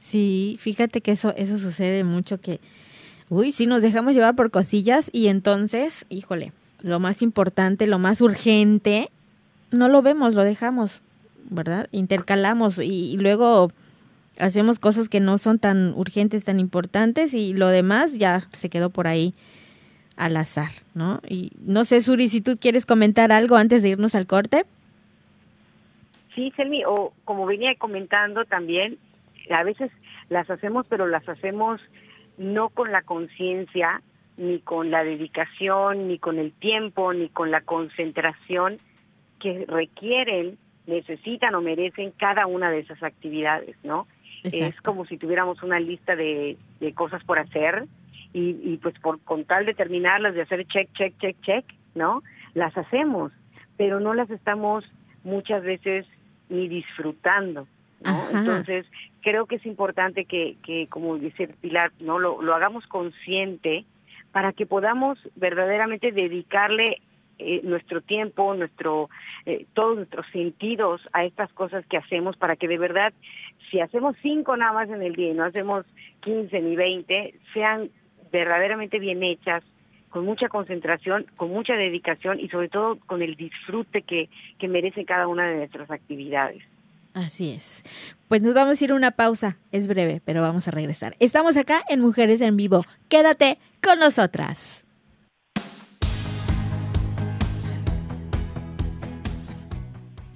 Sí, fíjate que eso, eso sucede mucho que, uy, sí nos dejamos llevar por cosillas y entonces, híjole, lo más importante, lo más urgente, no lo vemos, lo dejamos, ¿verdad? Intercalamos y, luego hacemos cosas que no son tan urgentes, tan importantes y lo demás ya se quedó por ahí al azar, ¿no? Y no sé, Suri, si tú quieres comentar algo antes de irnos al corte. Sí, Selmi, o como venía comentando también, a veces las hacemos, pero las hacemos no con la conciencia, ni con la dedicación, ni con el tiempo, ni con la concentración que requieren, necesitan o merecen cada una de esas actividades, ¿no? Es como si tuviéramos una lista de, de cosas por hacer y, y pues por con tal de terminarlas, de hacer check, check, check, check, ¿no? Las hacemos, pero no las estamos muchas veces ni disfrutando, ¿no? Entonces, creo que es importante que, que como dice Pilar, no lo, lo hagamos consciente para que podamos verdaderamente dedicarle eh, nuestro tiempo, nuestro, eh, todos nuestros sentidos a estas cosas que hacemos para que de verdad, si hacemos cinco nada más en el día y no hacemos quince ni veinte, sean verdaderamente bien hechas, con mucha concentración, con mucha dedicación y sobre todo con el disfrute que, que merece cada una de nuestras actividades. Así es. Pues nos vamos a ir a una pausa. Es breve, pero vamos a regresar. Estamos acá en Mujeres en Vivo. Quédate con nosotras.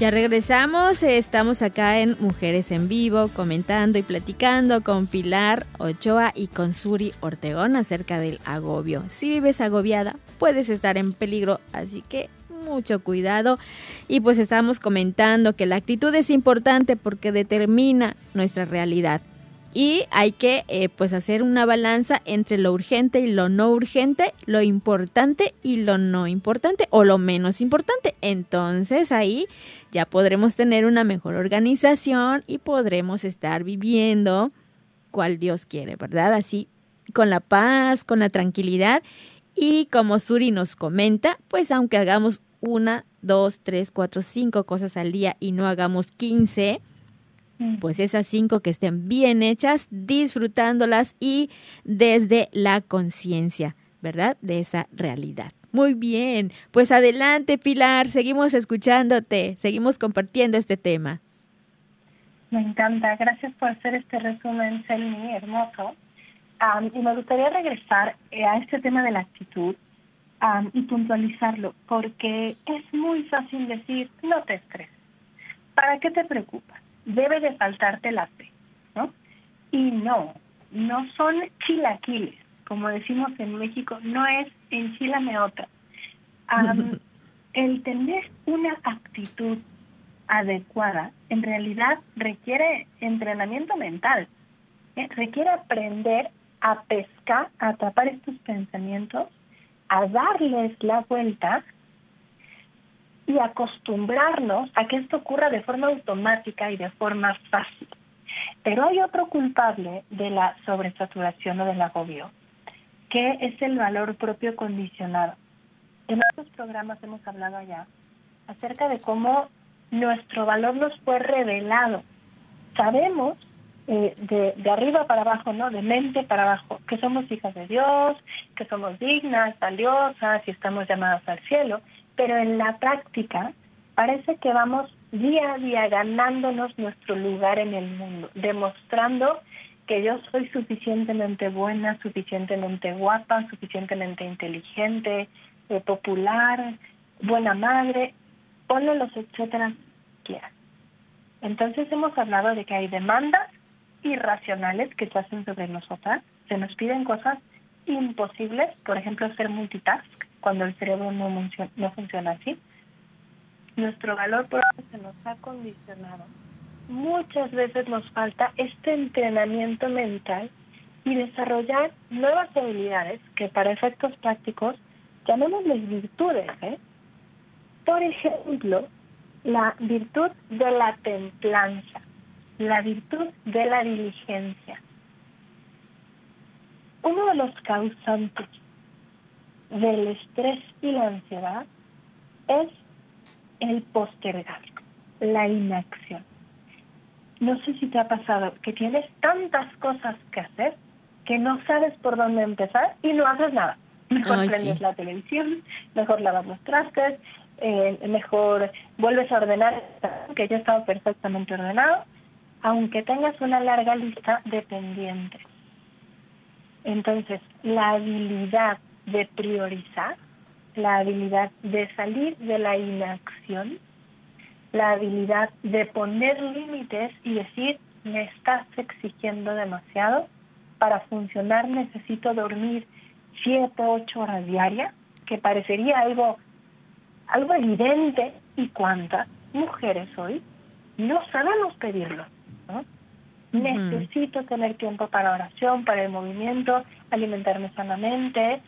Ya regresamos, estamos acá en Mujeres en Vivo comentando y platicando con Pilar Ochoa y con Suri Ortegón acerca del agobio. Si vives agobiada, puedes estar en peligro, así que mucho cuidado. Y pues estamos comentando que la actitud es importante porque determina nuestra realidad y hay que eh, pues hacer una balanza entre lo urgente y lo no urgente, lo importante y lo no importante o lo menos importante. Entonces ahí ya podremos tener una mejor organización y podremos estar viviendo cual Dios quiere, ¿verdad? Así con la paz, con la tranquilidad y como Suri nos comenta, pues aunque hagamos una, dos, tres, cuatro, cinco cosas al día y no hagamos quince, pues esas cinco que estén bien hechas, disfrutándolas y desde la conciencia, ¿verdad? De esa realidad. Muy bien, pues adelante Pilar, seguimos escuchándote, seguimos compartiendo este tema. Me encanta, gracias por hacer este resumen, Selmi, hermoso. y me gustaría regresar eh, a este tema de la actitud y puntualizarlo, porque es muy fácil decir, no te estreses. ¿Para qué te preocupas? Debe de faltarte la fe, ¿no? Y no, no son chilaquiles, como decimos en México, no es enchilame otra. [LAUGHS] el tener una actitud adecuada en realidad requiere entrenamiento mental, ¿eh? requiere aprender a pescar, a atrapar estos pensamientos, a darles la vuelta y acostumbrarnos a que esto ocurra de forma automática y de forma fácil. Pero hay otro culpable de la sobresaturación o del agobio, que es el valor propio condicionado. En otros programas hemos hablado allá acerca de cómo nuestro valor nos fue revelado. Sabemos eh, de, de, arriba para abajo, ¿no? De mente para abajo, que somos hijas de Dios, que somos dignas, valiosas y estamos llamadas al cielo pero en la práctica parece que vamos día a día ganándonos nuestro lugar en el mundo, demostrando que yo soy suficientemente buena, suficientemente guapa, suficientemente inteligente, eh, popular, buena madre, ponle los etcétera quieras. Entonces hemos hablado de que hay demandas irracionales que se hacen sobre nosotras, se nos piden cosas imposibles, por ejemplo, ser multitask, cuando el cerebro no, no funciona así. Nuestro valor eso se nos ha condicionado. Muchas veces nos falta este entrenamiento mental y desarrollar nuevas habilidades que para efectos prácticos llamémosles virtudes. ¿eh? Por ejemplo, la virtud de la templanza, la virtud de la diligencia. Uno de los causantes del estrés y la ansiedad es el postergar, la inacción. No sé si te ha pasado que tienes tantas cosas que hacer que no sabes por dónde empezar y no haces nada. Mejor prendes la televisión, mejor lavas los trastes, eh, mejor vuelves a ordenar, que ya estaba perfectamente ordenado, aunque tengas una larga lista de pendientes. Entonces, la habilidad de priorizar, la habilidad de salir de la inacción, la habilidad de poner límites y decir, me estás exigiendo demasiado, para funcionar necesito dormir siete, ocho horas diarias, que parecería algo, algo evidente, y cuántas mujeres hoy no sabemos pedirlo. Necesito tener tiempo para oración, para el movimiento, alimentarme sanamente,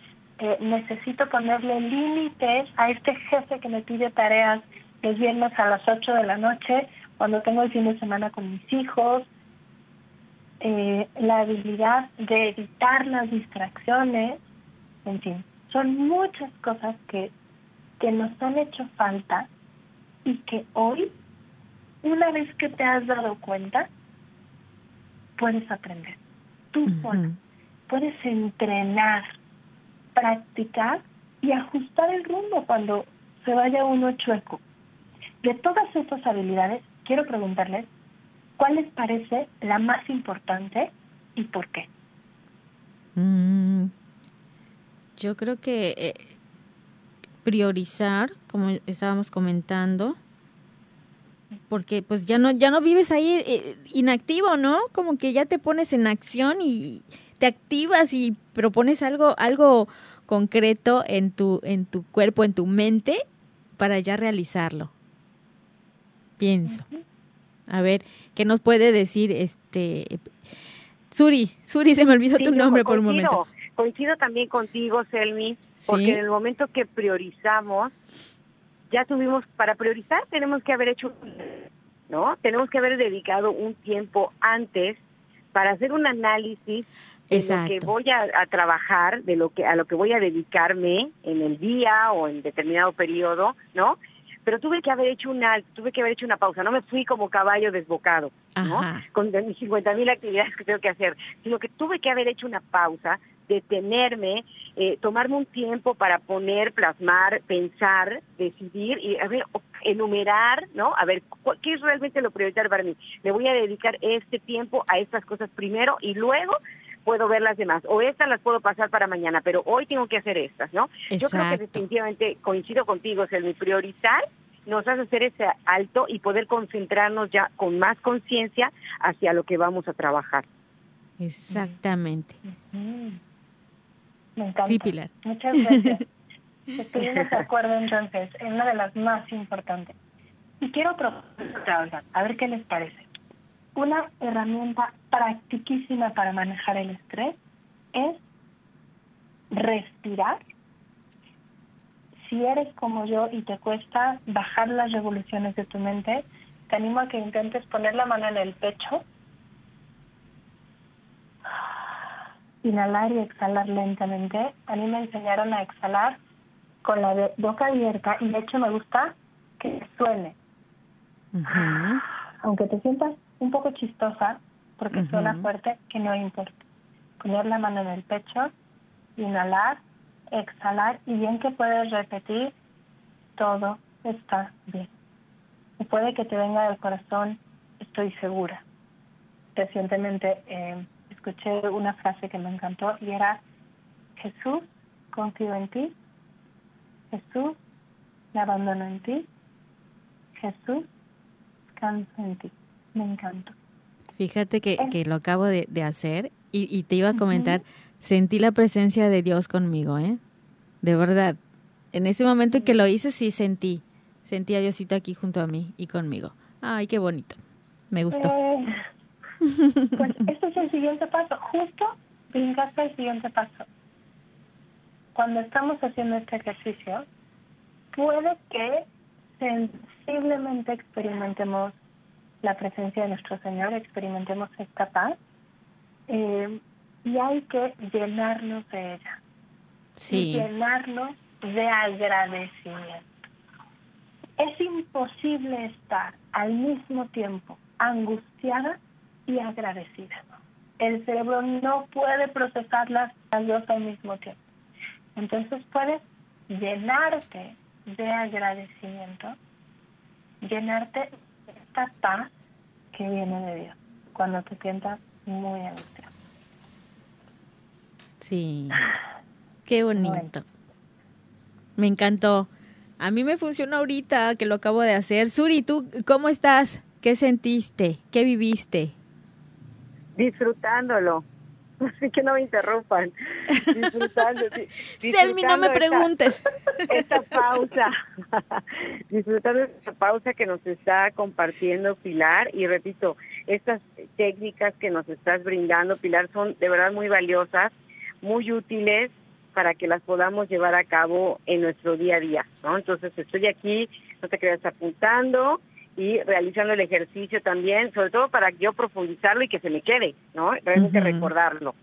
eh, necesito ponerle límites a este jefe que me pide tareas los viernes a las 8 de la noche, cuando tengo el fin de semana con mis hijos, eh, la habilidad de evitar las distracciones, en fin, son muchas cosas que, que nos han hecho falta y que hoy, una vez que te has dado cuenta, puedes aprender. Tú puedes entrenar, practicar y ajustar el rumbo cuando se vaya uno chueco. De todas estas habilidades, quiero preguntarles, ¿cuál les parece la más importante y por qué? Mm, yo creo que eh, priorizar, como estábamos comentando, porque pues ya no ya no vives ahí eh, inactivo, ¿no? Como que ya te pones en acción y te activas y propones algo algo concreto en tu en tu cuerpo, en tu mente para ya realizarlo. Pienso. A ver, ¿qué nos puede decir este Suri? Suri se me olvidó tu nombre por un momento. Coincido también contigo, Selmi, porque en el momento que priorizamos ya tuvimos, para priorizar tenemos que haber hecho, ¿no? Tenemos que haber dedicado un tiempo antes para hacer un análisis de lo que voy a, trabajar, de lo que a lo que voy a dedicarme en el día o en determinado periodo, ¿no? Pero tuve que haber hecho una, tuve que haber hecho una pausa. No me fui como caballo desbocado, ¿no? Con mis 50 mil actividades que tengo que hacer, sino que tuve que haber hecho una pausa detenerme, eh, tomarme un tiempo para poner, plasmar, pensar, decidir y a ver, enumerar, ¿no? A ver, ¿qué es realmente lo prioritario para mí? Me voy a dedicar este tiempo a estas cosas primero y luego puedo ver las demás. O estas las puedo pasar para mañana, pero hoy tengo que hacer estas, ¿no? Yo creo que definitivamente coincido contigo, es el priorizar nos hace hacer ese alto y poder concentrarnos ya con más conciencia hacia lo que vamos a trabajar. Exactamente. Me encanta. Muchas gracias. [LAUGHS] Estuvimos de acuerdo entonces en una de las más importantes. Y quiero proponer a ver qué les parece. Una herramienta practiquísima para manejar el estrés es respirar. Si eres como yo y te cuesta bajar las revoluciones de tu mente, te animo a que intentes poner la mano en el pecho inhalar y exhalar lentamente. A mí me enseñaron a exhalar con la boca abierta y de hecho me gusta que suene. Aunque te sientas un poco chistosa porque suena fuerte, que no importa. Poner la mano en el pecho, inhalar, exhalar y bien que puedes repetir, todo está bien. Y puede que te venga del corazón, estoy segura. Recientemente eh, escuché una frase que me encantó y era, Jesús, confío en ti, Jesús, me abandono en ti. Jesús, canso en ti. Me encanta. Fíjate que, que lo acabo de, hacer y, te iba a comentar, sentí la presencia de Dios conmigo, ¿eh? De verdad. En ese momento en que lo hice, sí sentí. Sentí a Diosito aquí junto a mí y conmigo. Ay, qué bonito. Me gustó. Eh, pues [LAUGHS] este es el siguiente paso. Justo brincaste el siguiente paso. Cuando estamos haciendo este ejercicio, puede que sensiblemente experimentemos la presencia de nuestro Señor, experimentemos esta paz eh, y hay que llenarnos de ella. Sí. llenarnos de agradecimiento. Es imposible estar al mismo tiempo angustiada y agradecida. El cerebro no puede procesar las dos al mismo tiempo. Entonces puedes llenarte de agradecimiento, llenarte esta paz que viene de Dios cuando te sientas muy angustiado. Sí, qué bonito. Me encantó. A mí me funcionó ahorita que lo acabo de hacer. Suri, ¿tú cómo estás? ¿Qué sentiste? ¿Qué viviste? Disfrutándolo. Así [LAUGHS] que no me interrumpan. Disfrutando. [LAUGHS] Selmi, no me preguntes. [LAUGHS] Esta pausa. disfrutando esta pausa que nos está compartiendo Pilar. Y repito, estas técnicas que nos estás brindando, Pilar, son de verdad muy valiosas, muy útiles para que las podamos llevar a cabo en nuestro día a día, ¿no? Entonces estoy aquí, no te quedas apuntando y realizando el ejercicio también, sobre todo para yo profundizarlo y que se me quede, ¿no? Realmente recordarlo.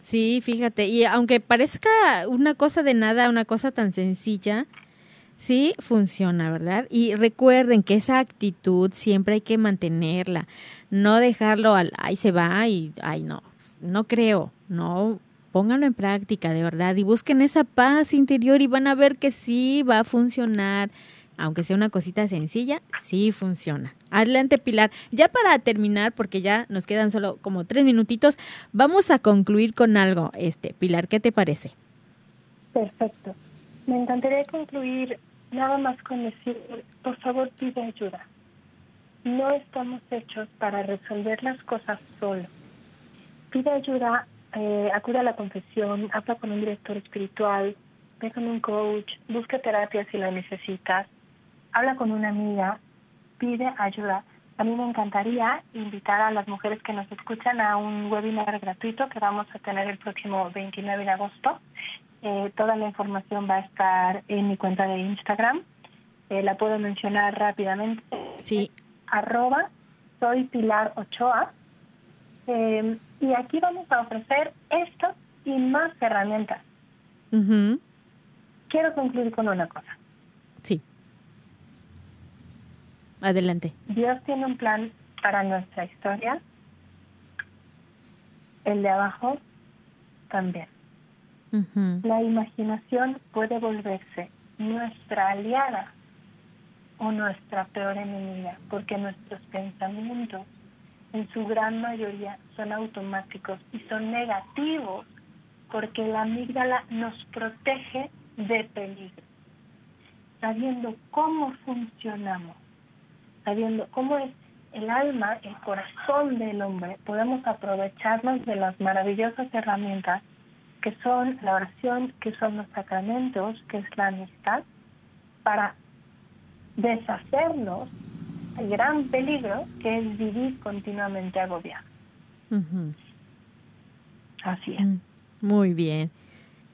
Sí, fíjate, y aunque parezca una cosa de nada, una cosa tan sencilla, sí funciona, ¿verdad? Y recuerden que esa actitud siempre hay que mantenerla, no dejarlo al, ahí se va y, ay, no, no creo, no, pónganlo en práctica, de verdad, y busquen esa paz interior y van a ver que sí va a funcionar aunque sea una cosita sencilla, sí funciona. Adelante, Pilar. Ya para terminar, porque ya nos quedan solo como tres minutitos, vamos a concluir con algo. Este, Pilar, ¿qué te parece? Perfecto. Me encantaría concluir nada más con decir, por favor, pide ayuda. No estamos hechos para resolver las cosas solo. Pide ayuda, eh, acude a la confesión, habla con un director espiritual, ve con un coach, busca terapia si la necesitas habla con una amiga, pide ayuda. A mí me encantaría invitar a las mujeres que nos escuchan a un webinar gratuito que vamos a tener el próximo 29 de agosto. Eh, toda la información va a estar en mi cuenta de Instagram. Eh, la puedo mencionar rápidamente. Sí. Arroba soy Pilar Ochoa. Eh, y aquí vamos a ofrecer esto y más herramientas. Quiero concluir con una cosa. Adelante. Dios tiene un plan para nuestra historia. El de abajo también. La imaginación puede volverse nuestra aliada o nuestra peor enemiga, porque nuestros pensamientos en su gran mayoría son automáticos y son negativos, porque la amígdala nos protege de peligro. Sabiendo cómo funcionamos sabiendo cómo es el alma, el corazón del hombre, podemos aprovecharnos de las maravillosas herramientas que son la oración, que son los sacramentos, que es la amistad, para deshacernos del gran peligro que es vivir continuamente agobiado. Así es. Mm, muy bien.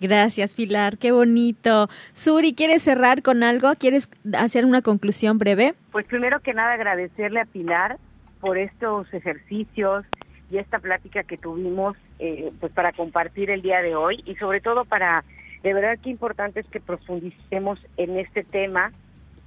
Gracias, Pilar. Qué bonito. Suri, ¿quieres cerrar con algo? ¿Quieres hacer una conclusión breve? Pues primero que nada agradecerle a Pilar por estos ejercicios y esta plática que tuvimos eh, pues para compartir el día de hoy y sobre todo para, de verdad qué importante es que profundicemos en este tema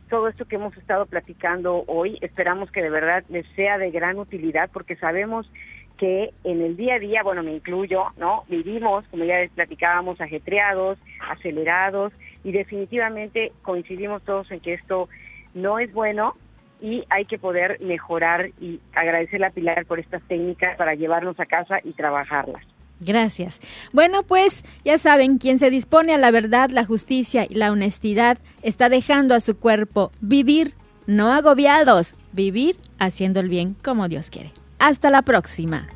todo esto que hemos estado platicando hoy, esperamos que de verdad les sea de gran utilidad porque sabemos que en el día a día, bueno, me incluyo, ¿no? Vivimos, como ya les platicábamos, ajetreados, acelerados y definitivamente coincidimos todos en que esto no es bueno y hay que poder mejorar y agradecerle a Pilar por estas técnicas para llevarnos a casa y trabajarlas. Gracias. Bueno, pues ya saben, quien se dispone a la verdad, la justicia y la honestidad está dejando a su cuerpo vivir, no agobiados, vivir haciendo el bien como Dios quiere. Hasta la próxima.